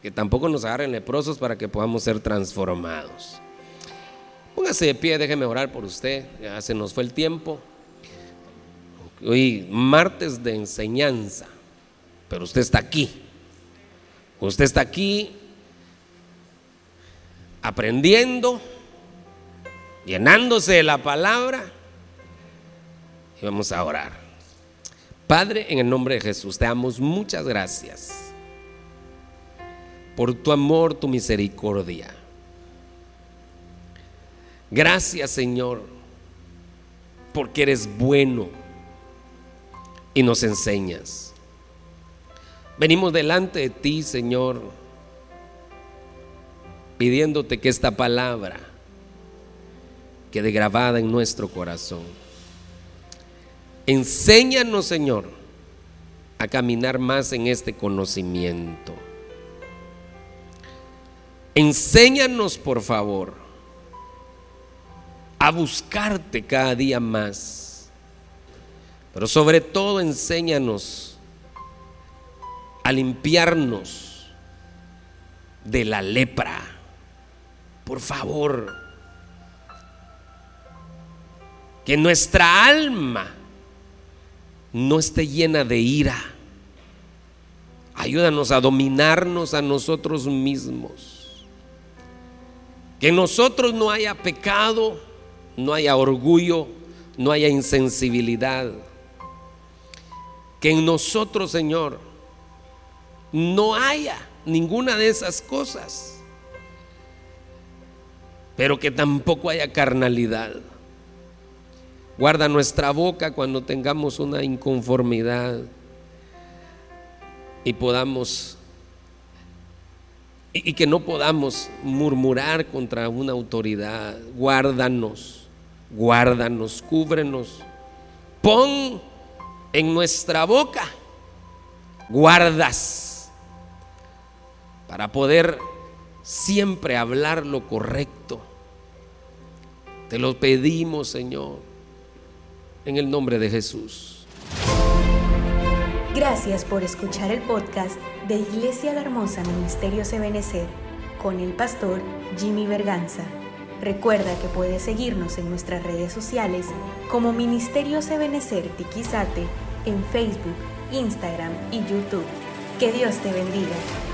que tampoco nos agarren leprosos para que podamos ser transformados. Póngase de pie, déjeme orar por usted, ya se nos fue el tiempo. Hoy martes de enseñanza, pero usted está aquí. Usted está aquí aprendiendo, llenándose de la palabra y vamos a orar. Padre, en el nombre de Jesús, te damos muchas gracias por tu amor, tu misericordia. Gracias, Señor, porque eres bueno y nos enseñas. Venimos delante de ti, Señor, pidiéndote que esta palabra quede grabada en nuestro corazón. Enséñanos, Señor, a caminar más en este conocimiento. Enséñanos, por favor, a buscarte cada día más pero sobre todo enséñanos a limpiarnos de la lepra. Por favor, que nuestra alma no esté llena de ira. Ayúdanos a dominarnos a nosotros mismos. Que en nosotros no haya pecado, no haya orgullo, no haya insensibilidad que en nosotros, Señor, no haya ninguna de esas cosas, pero que tampoco haya carnalidad. Guarda nuestra boca cuando tengamos una inconformidad y podamos y, que no podamos murmurar contra una autoridad. Guárdanos, guárdanos, cúbrenos. Pon en nuestra boca guardas para poder siempre hablar lo correcto. Te lo pedimos, Señor, en el nombre de Jesús. Gracias por escuchar el podcast de Iglesia La Hermosa Ministerio Ebenecer con el pastor Jimmy Berganza. Recuerda que puedes seguirnos en nuestras redes sociales como Ministerio Ebenecer Tiquizate en Facebook, Instagram y YouTube. Que Dios te bendiga.